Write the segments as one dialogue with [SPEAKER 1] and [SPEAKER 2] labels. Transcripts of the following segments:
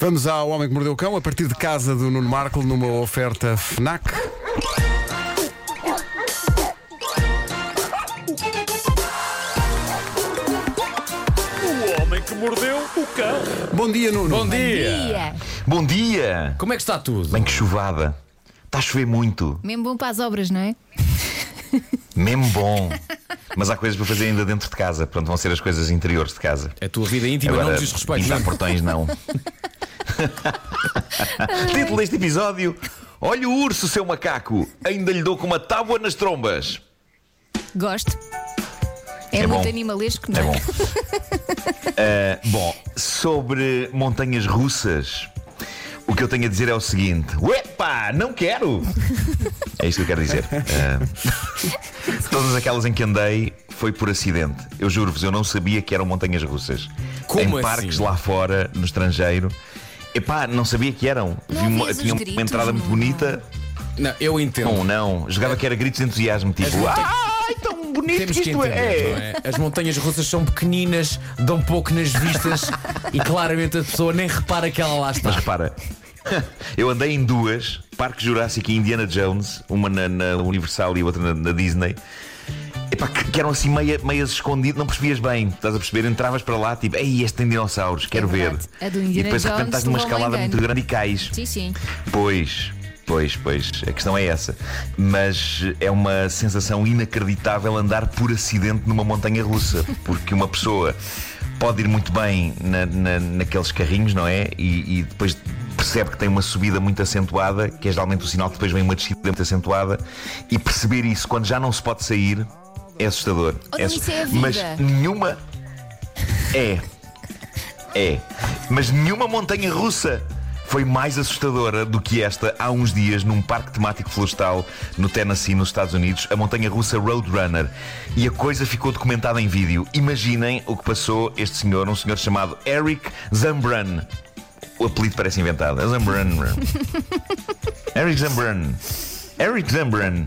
[SPEAKER 1] Vamos ao Homem que Mordeu o Cão, a partir de casa do Nuno Marco, numa oferta FNAC.
[SPEAKER 2] O homem que mordeu o cão.
[SPEAKER 1] Bom dia, Nuno.
[SPEAKER 2] Bom dia.
[SPEAKER 3] Dia.
[SPEAKER 4] Bom dia!
[SPEAKER 2] Como é que está tudo?
[SPEAKER 4] Bem que chuvada. Está a chover muito.
[SPEAKER 3] Mesmo bom para as obras, não é?
[SPEAKER 4] Mesmo bom. Mas há coisas para fazer ainda dentro de casa. Portanto, vão ser as coisas interiores de casa.
[SPEAKER 2] A tua vida íntima não
[SPEAKER 4] Agora,
[SPEAKER 2] me diz respeito.
[SPEAKER 4] pintar
[SPEAKER 2] não.
[SPEAKER 4] portões, não. Título deste episódio: Olha o urso, seu macaco. Ainda lhe dou com uma tábua nas trombas.
[SPEAKER 3] Gosto. É,
[SPEAKER 4] É
[SPEAKER 3] muito
[SPEAKER 4] bom.
[SPEAKER 3] animalesco,
[SPEAKER 4] É
[SPEAKER 3] não é?
[SPEAKER 4] bom. Ah, bom, sobre montanhas russas, o que eu tenho a dizer é o seguinte: Uepa, não quero! É isto que eu quero dizer. Ah, todas aquelas em que andei foi por acidente. Eu juro-vos, eu não sabia que eram montanhas russas.
[SPEAKER 2] Como
[SPEAKER 4] em
[SPEAKER 2] assim?
[SPEAKER 4] parques lá fora, no estrangeiro. Epá, não sabia que eram.
[SPEAKER 3] Não
[SPEAKER 4] Vi uma, tinha uma
[SPEAKER 3] gritos,
[SPEAKER 4] entrada muito
[SPEAKER 3] não?
[SPEAKER 4] bonita.
[SPEAKER 2] Não, eu entendo.
[SPEAKER 4] Não, não. Jogava que era gritos de entusiasmo, tipo. Ai, tão bonito
[SPEAKER 2] Temos
[SPEAKER 4] que
[SPEAKER 2] que
[SPEAKER 4] isto
[SPEAKER 2] entender,
[SPEAKER 4] é!
[SPEAKER 2] não é? As montanhas russas são pequeninas, dão pouco nas vistas e claramente a pessoa nem repara que ela lá
[SPEAKER 4] Mas
[SPEAKER 2] está.
[SPEAKER 4] repara, eu andei em duas, Parque Jurássico e Indiana Jones, uma na, na Universal e outra na, na Disney. Epá, que, eram assim meia, meias escondidas, não percebias bem, estás a perceber? Entravas para lá, tipo, ei, este tem dinossauros, quero
[SPEAKER 3] É
[SPEAKER 4] ver.
[SPEAKER 3] A do
[SPEAKER 4] e depois de repente estás numa escalada muito grande e cais.
[SPEAKER 3] Sim, sim.
[SPEAKER 4] Pois, pois, pois, a questão é essa. Mas é uma sensação inacreditável andar por acidente numa montanha russa, porque uma pessoa pode ir muito bem na- na- naqueles carrinhos, não é? E, e depois percebe que tem uma subida muito acentuada, que é geralmente o sinal que depois vem uma descida muito acentuada, e perceber isso quando já não se pode sair é assustador.
[SPEAKER 3] Oh, isso é a vida.
[SPEAKER 4] Mas nenhuma. É. É. Mas nenhuma montanha russa foi mais assustadora do que esta há uns dias num parque temático florestal no Tennessee, nos Estados Unidos, a montanha russa Roadrunner. E a coisa ficou documentada em vídeo. Imaginem o que passou este senhor, um senhor chamado Eric Zambran. O apelido parece inventado. É Zambran. Eric Zambran. Eric Zambran.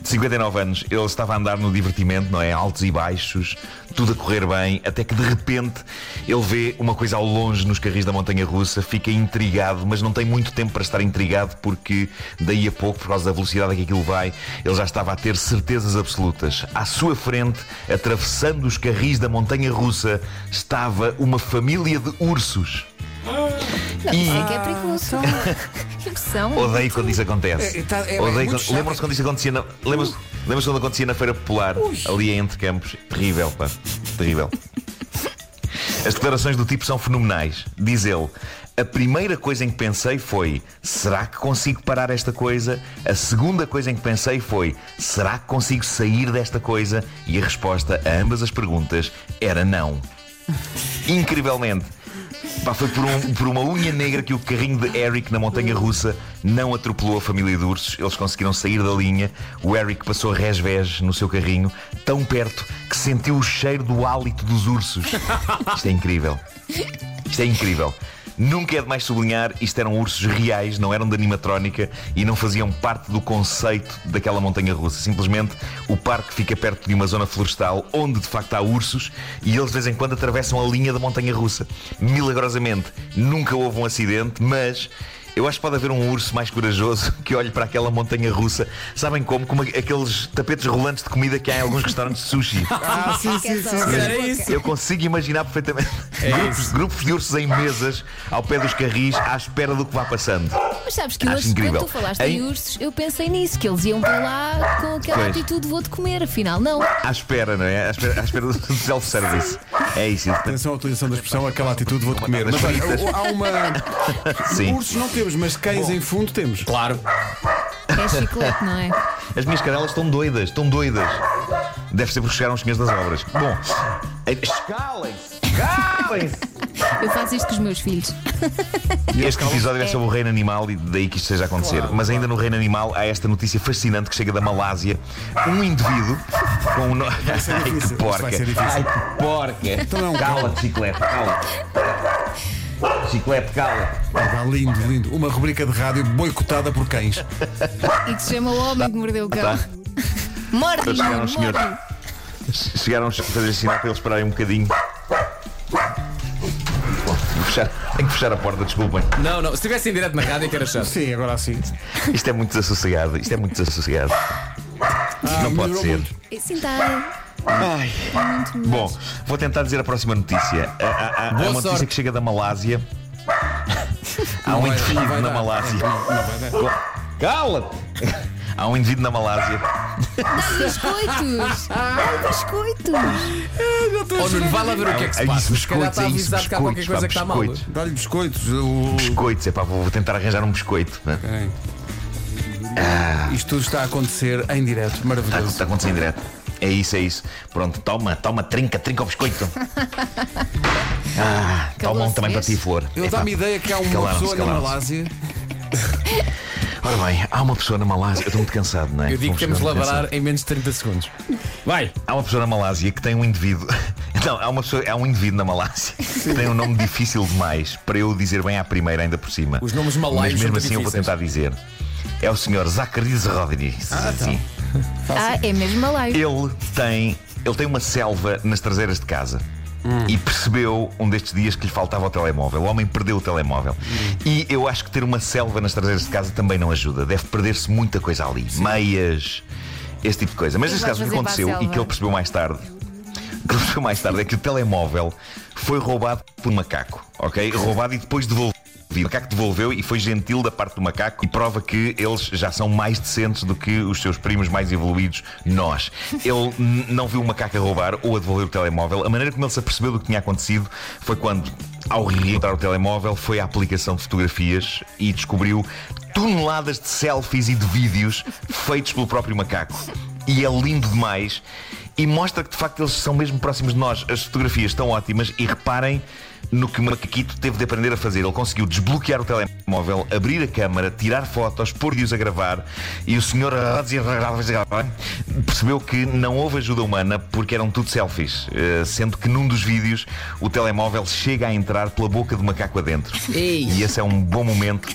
[SPEAKER 4] De 59 anos, ele estava a andar no divertimento, não é? Altos e baixos, tudo a correr bem, até que de repente ele vê uma coisa ao longe nos carris da montanha russa, fica intrigado, mas não tem muito tempo para estar intrigado porque daí a pouco, por causa da velocidade a que aquilo vai, ele já estava a ter certezas absolutas. À sua frente, atravessando os carris da montanha russa, estava uma família de ursos.
[SPEAKER 3] Não, isso é que é perigoso. Que impressão.
[SPEAKER 4] Odeio quando isso acontece.
[SPEAKER 1] É, tá- é- é
[SPEAKER 4] Odeio
[SPEAKER 1] muito
[SPEAKER 4] quando-. Lembram-se quando isso acontecia na. Lembram-se lembram quando acontecia na Feira Popular, ali em Entre Campos? Terrível, pá. Terrível. As declarações do tipo são fenomenais. Diz ele. A primeira coisa em que pensei foi: será que consigo parar esta coisa? A segunda coisa em que pensei foi: será que consigo sair desta coisa? E a resposta a ambas as perguntas era não. Incrivelmente. Pá, foi por, um- por uma unha negra que o carrinho de Eric na montanha russa não atropelou a família de ursos. Eles conseguiram sair da linha. O Eric passou resvés no seu carrinho, tão perto que sentiu o cheiro do hálito dos ursos. Isto é incrível. Isto é incrível. Nunca é demais sublinhar, isto eram ursos reais, não eram de animatrónica e não faziam parte do conceito daquela montanha russa. Simplesmente o parque fica perto de uma zona florestal onde de facto há ursos e eles de vez em quando atravessam a linha da montanha russa. Milagrosamente, nunca houve um acidente, mas. Eu acho que pode haver um urso mais corajoso que olhe para aquela montanha russa. Sabem como? Como aqueles tapetes rolantes de comida que há em alguns restaurantes de sushi.
[SPEAKER 1] Ah, sim, sim, sim. sim.
[SPEAKER 2] Era isso.
[SPEAKER 4] Eu consigo imaginar perfeitamente
[SPEAKER 2] É
[SPEAKER 4] grupos, grupos de ursos em mesas ao pé dos carris à espera do que vá passando.
[SPEAKER 3] Mas sabes que hoje,
[SPEAKER 4] incrível.
[SPEAKER 3] quando tu falaste
[SPEAKER 4] Em-
[SPEAKER 3] em ursos, eu pensei nisso, que eles iam para lá com aquela
[SPEAKER 4] Pois.
[SPEAKER 3] atitude vou-te comer, afinal não.
[SPEAKER 4] À espera, não é? À espera, à espera do self-service. É isso.
[SPEAKER 1] Atenção à utilização da expressão, aquela atitude vou-te comer. Mas olha, há uma.
[SPEAKER 4] Sim.
[SPEAKER 1] Ursos não temos, mas cães em fundo temos.
[SPEAKER 2] Claro.
[SPEAKER 3] É chiclete, não é?
[SPEAKER 4] As minhas cadelas estão doidas, estão doidas. Deve ser porque chegaram os senhores das obras. Bom, escalem-se! Escalem-se!
[SPEAKER 3] Eu faço isto com os meus filhos.
[SPEAKER 4] Este episódio é sobre o reino animal e daí que isto esteja a acontecer. Mas ainda no reino animal há esta notícia fascinante que chega da Malásia. Um indivíduo com um nome.
[SPEAKER 1] ser
[SPEAKER 4] Ai, que porca! Ai, que porca!
[SPEAKER 1] Então é um
[SPEAKER 4] Cala-te, chiclete, cala Chiclete, cala
[SPEAKER 1] Ah, lindo, lindo. Uma rubrica de rádio boicotada por cães.
[SPEAKER 3] E que se chama O Homem que Mordeu o Cão.
[SPEAKER 4] Tá.
[SPEAKER 3] Morde,
[SPEAKER 4] chegaram os
[SPEAKER 3] morde.
[SPEAKER 4] senhores. Chegaram a fazer sinal para eles pararem um bocadinho. Bom, vou fechar tenho que fechar a porta, desculpem.
[SPEAKER 2] Não, não. Se estivesse em direto na rádio, que era chato.
[SPEAKER 1] Sim, agora sim.
[SPEAKER 4] Isto é muito desassossegado. Isto é muito desassossegado. Isto não pode ser.
[SPEAKER 1] muito.
[SPEAKER 3] Sim, está.
[SPEAKER 4] Ai. Bom, vou tentar dizer a próxima notícia. Há, há- há uma notícia
[SPEAKER 2] sorte.
[SPEAKER 4] que chega da Malásia. Há um indivíduo na. Malásia. Cala-te! Há um indivíduo na Malásia.
[SPEAKER 3] Biscoitos! Dá biscoitos!
[SPEAKER 2] Oh, Nuno, vai lá ver o que é que se
[SPEAKER 4] É
[SPEAKER 2] passa.
[SPEAKER 4] isso,
[SPEAKER 2] Se calhar está
[SPEAKER 4] biscoitos, é isso,
[SPEAKER 2] avisado que há qualquer
[SPEAKER 4] biscoitos,
[SPEAKER 2] coisa
[SPEAKER 4] pá,
[SPEAKER 2] que está mal.
[SPEAKER 4] biscoitos.
[SPEAKER 1] Dá-lhe biscoitos. O...
[SPEAKER 4] Biscoitos, é pá, vou tentar arranjar um biscoito. né?
[SPEAKER 1] Isto tudo está a acontecer em direto.
[SPEAKER 4] Está,
[SPEAKER 1] Maravilhoso.
[SPEAKER 4] está acontecendo em direto. É isso, é isso. Pronto, toma, toma, trinca, trinca o biscoito. Ah, toma um também para ti, Flor.
[SPEAKER 1] Ele
[SPEAKER 4] Epá,
[SPEAKER 1] dá-me ideia que há uma
[SPEAKER 4] calaram-se,
[SPEAKER 1] pessoa na. Malásia.
[SPEAKER 4] Ora bem, há uma pessoa na Malásia. Eu estou muito cansado, não é?
[SPEAKER 2] Eu digo que temos de lavar em menos de 30 segundos. Vai!
[SPEAKER 4] Há uma pessoa na Malásia que tem um indivíduo. Não, há uma pessoa, há um indivíduo na Malásia que tem um nome difícil demais para eu dizer bem à primeira, ainda por cima.
[SPEAKER 2] Os nomes
[SPEAKER 4] Mas
[SPEAKER 2] malaios são
[SPEAKER 4] mesmo assim eu vou
[SPEAKER 2] difíceis.
[SPEAKER 4] tentar dizer. É o senhor Zacarias Rodrigues.
[SPEAKER 2] tá.
[SPEAKER 4] Sim.
[SPEAKER 3] Ah, é mesmo a live.
[SPEAKER 4] Ele tem, ele tem uma selva nas traseiras de casa. E percebeu um destes dias que lhe faltava o telemóvel. O homem perdeu o telemóvel. E eu acho que ter uma selva nas traseiras de casa também não ajuda. Deve perder-se muita coisa ali. Meias, esse tipo de coisa. Mas
[SPEAKER 3] O que
[SPEAKER 4] neste caso, o que aconteceu e que ele percebeu mais tarde. O que ele percebeu mais tarde é que o telemóvel foi roubado por um macaco, ok? Roubado e depois devolvido. O macaco devolveu e foi gentil da parte do macaco e prova que eles já são mais decentes do que os seus primos mais evoluídos, nós. Ele não viu o macaco a roubar ou a devolver o telemóvel. A maneira como ele se apercebeu do que tinha acontecido foi quando, ao reencontrar o telemóvel, foi à aplicação de fotografias e descobriu toneladas de selfies e de vídeos feitos pelo próprio macaco. E é lindo demais e mostra que de facto eles são mesmo próximos de nós. As fotografias estão ótimas e reparem no que o Macaquito teve de aprender a fazer. Ele conseguiu desbloquear o telemóvel, abrir a câmara, tirar fotos, pôr vídeos a gravar e o senhor percebeu que não houve ajuda humana porque eram tudo selfies, eh, sendo que num dos vídeos o telemóvel chega a entrar pela boca do macaco adentro.
[SPEAKER 2] Ei.
[SPEAKER 4] E esse é um bom momento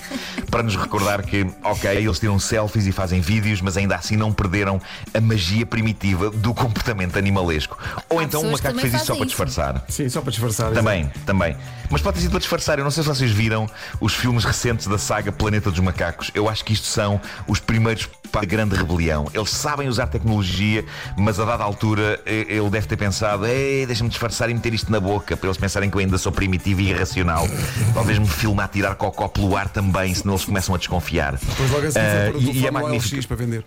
[SPEAKER 4] para nos recordar que, ok, eles tiram selfies e fazem vídeos, mas ainda assim não perderam a magia primitiva do comportamento animalesco. Ou então o macaco fez isso só para disfarçar.
[SPEAKER 1] Sim, só para disfarçar.
[SPEAKER 4] Também, também. Mas pode ter sido para disfarçar. Eu não sei se vocês viram os filmes recentes da saga Planeta dos Macacos. Eu acho que isto são os primeiros para a grande rebelião. Eles sabem usar tecnologia, mas a dada altura ele deve ter pensado: Ei, deixa-me disfarçar e meter isto na boca, para eles pensarem que eu ainda sou primitivo e irracional. Talvez me filme a tirar cocó pelo ar também, senão eles começam a desconfiar.
[SPEAKER 1] Depois logo assim foi
[SPEAKER 4] e, e é magnífico.
[SPEAKER 1] Para vender.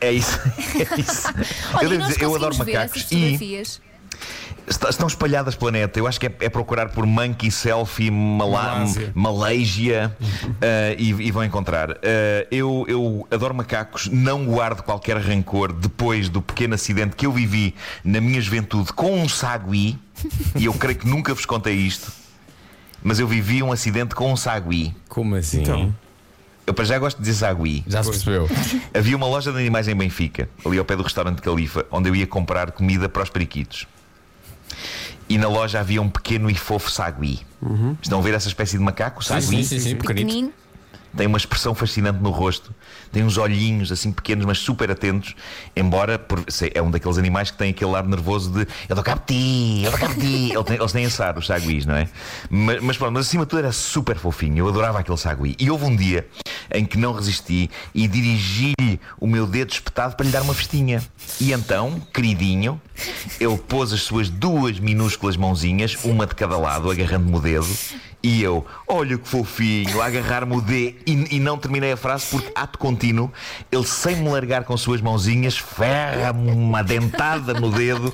[SPEAKER 4] É isso. É isso.
[SPEAKER 3] Olha,
[SPEAKER 4] eu, dizer, eu adoro macacos.
[SPEAKER 3] essas
[SPEAKER 4] E Estão espalhadas pelo planeta. Eu acho que é, é procurar por Monkey Selfie Mala
[SPEAKER 1] Malásia.
[SPEAKER 4] Eh, e, e vão encontrar. Eh, eu, eu adoro macacos, não guardo qualquer rancor depois do pequeno acidente que eu vivi na minha juventude com um sagui. E eu creio que nunca vos contei isto. Mas eu vivi um acidente com um sagui.
[SPEAKER 2] Como assim?
[SPEAKER 1] Então.
[SPEAKER 4] Eu para já gosto de dizer sagui.
[SPEAKER 2] Já se percebeu.
[SPEAKER 4] Havia uma loja de animais em Benfica, ali ao pé do restaurante Califa, onde eu ia comprar comida para os periquitos. E na loja havia um pequeno e fofo sagui. Estão a ver essa espécie de macaco?
[SPEAKER 2] Sim,
[SPEAKER 4] Sagui?
[SPEAKER 2] sim, sim, sim, pequenito.
[SPEAKER 4] Tem uma expressão fascinante no rosto, tem uns olhinhos assim pequenos, mas super atentos. Embora por- é um daqueles animais que tem aquele ar nervoso de eu dou cabo de ti, eu dou cabo de ti. Eles têm esse ar, os saguis, não é? Mas, mas pronto, mas acima de tudo era super fofinho. Eu adorava aquele sagui. E houve um dia em que não resisti e dirigi-lhe o meu dedo espetado para lhe dar uma festinha. E então, queridinho, ele pôs as suas duas minúsculas mãozinhas, uma de cada lado, agarrando-me o dedo. E eu, olha que fofinho, a agarrar-me o D e, e não terminei a frase porque, ato contínuo, ele sem me largar com suas mãozinhas, ferra-me uma dentada no dedo.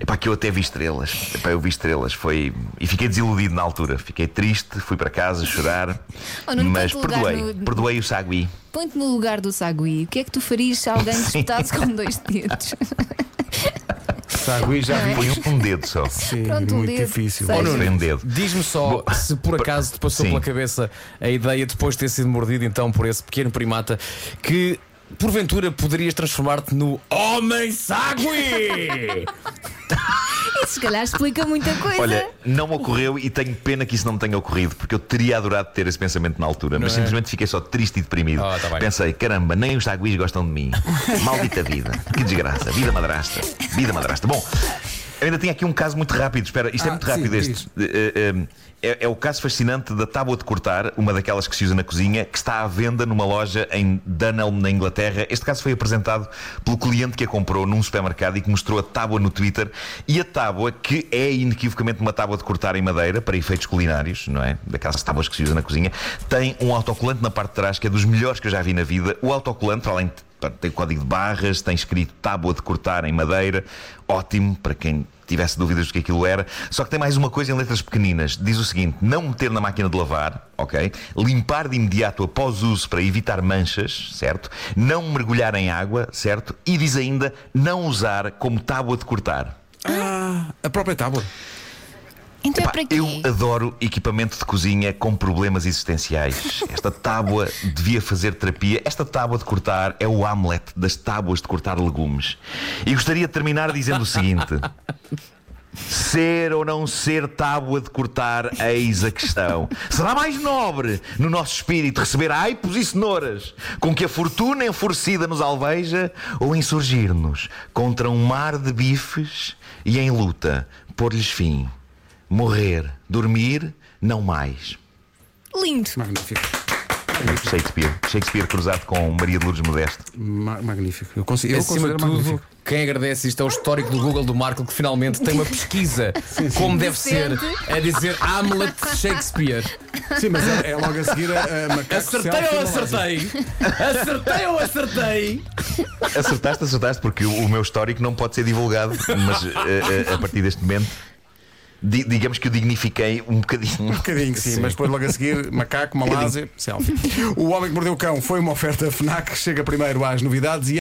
[SPEAKER 4] Epá, que eu até vi estrelas. Epá, eu vi estrelas. Foi... E fiquei desiludido na altura. Fiquei triste, fui para casa chorar.
[SPEAKER 3] Oh,
[SPEAKER 4] mas perdoei.
[SPEAKER 3] no-
[SPEAKER 4] Perdoei o sagui.
[SPEAKER 3] Põe-te no lugar do sagui. O que é que tu farias se alguém espetasse com dois dedos?
[SPEAKER 1] Sagui já vi.
[SPEAKER 4] Foi um, dedo só.
[SPEAKER 1] Sim,
[SPEAKER 3] Pronto, um
[SPEAKER 1] muito
[SPEAKER 3] dedo.
[SPEAKER 1] difícil.
[SPEAKER 3] Sei.
[SPEAKER 2] Oh, Nuno,
[SPEAKER 4] Foi um dedo.
[SPEAKER 2] Diz-me só
[SPEAKER 4] Bom,
[SPEAKER 2] se por acaso te passou
[SPEAKER 4] sim.
[SPEAKER 2] pela cabeça a ideia, depois de ter sido mordido então por esse pequeno primata, que porventura poderias transformar-te no Homem Sagui!
[SPEAKER 3] Se calhar explica muita coisa.
[SPEAKER 4] Olha, não me ocorreu e tenho pena que isso não me tenha ocorrido, porque eu teria adorado ter esse pensamento na altura, mas
[SPEAKER 2] é?
[SPEAKER 4] simplesmente fiquei só triste e deprimido.
[SPEAKER 2] Ah, tá.
[SPEAKER 4] Pensei, caramba, nem os saguis gostam de mim. Maldita vida, que desgraça, vida madrasta, vida madrasta. Bom, Eu ainda tinha aqui um caso muito rápido. Espera, isto é
[SPEAKER 1] Ah,
[SPEAKER 4] muito
[SPEAKER 1] sim,
[SPEAKER 4] rápido
[SPEAKER 1] diz.
[SPEAKER 4] este. Eh, eh, É, é o caso fascinante da tábua de cortar, uma daquelas que se usa na cozinha, que está à venda numa loja em Dunelm, na Inglaterra. Este caso foi apresentado pelo cliente que a comprou num supermercado e que mostrou a tábua no Twitter. E a tábua, que é inequivocamente uma tábua de cortar em madeira, para efeitos culinários, não é? Daquelas tábuas que se usa na cozinha, tem um autocolante na parte de trás que é dos melhores que eu já vi na vida. O autocolante, para além de Tem código de barras, tem escrito tábua de cortar em madeira, ótimo para quem tivesse dúvidas do que aquilo era. Só que tem mais uma coisa em letras pequeninas. Diz o seguinte: não meter na máquina de lavar, ok? Limpar de imediato após uso para evitar manchas, certo? Não mergulhar em água, certo? E diz ainda não usar como tábua de cortar.
[SPEAKER 1] Ah, a própria tábua.
[SPEAKER 3] Então
[SPEAKER 4] Epá,
[SPEAKER 3] é para quê?
[SPEAKER 4] eu adoro equipamento de cozinha com problemas existenciais. Esta tábua devia fazer terapia. Esta tábua de cortar é o Hamlet das tábuas de cortar legumes. E gostaria de terminar dizendo o seguinte: Ser ou não ser tábua de cortar, eis a questão. Será mais nobre no nosso espírito receber aipos e cenouras com que a fortuna enfurecida nos alveja ou insurgir-nos contra um mar de bifes e em luta pôr-lhes fim? Morrer, dormir, não mais.
[SPEAKER 3] Lindo.
[SPEAKER 1] Magnífico.
[SPEAKER 4] Shakespeare. Shakespeare cruzado com Maria de Lourdes Modesto.
[SPEAKER 1] Ma- magnífico. Eu, consigo, eu
[SPEAKER 2] Acima de
[SPEAKER 1] considero
[SPEAKER 2] tudo,
[SPEAKER 1] magnífico.
[SPEAKER 2] quem agradece isto é o histórico do Google do Marco que finalmente tem uma pesquisa como deve ser a dizer Hamlet Shakespeare.
[SPEAKER 1] Sim, mas é, é logo a seguir a, a macaco
[SPEAKER 2] Acertei
[SPEAKER 1] selfie
[SPEAKER 2] ou acertei? Acertei ou acertei?
[SPEAKER 4] Acertaste, acertaste, porque o, o meu histórico não pode ser divulgado, mas eh, eh, a partir deste momento. Di- digamos que o dignifiquei um bocadinho.
[SPEAKER 1] Um bocadinho, sim, mas depois logo a seguir, macaco, Malásia, selfie. O Homem que Mordeu o Cão foi uma oferta FNAC, chega primeiro às novidades e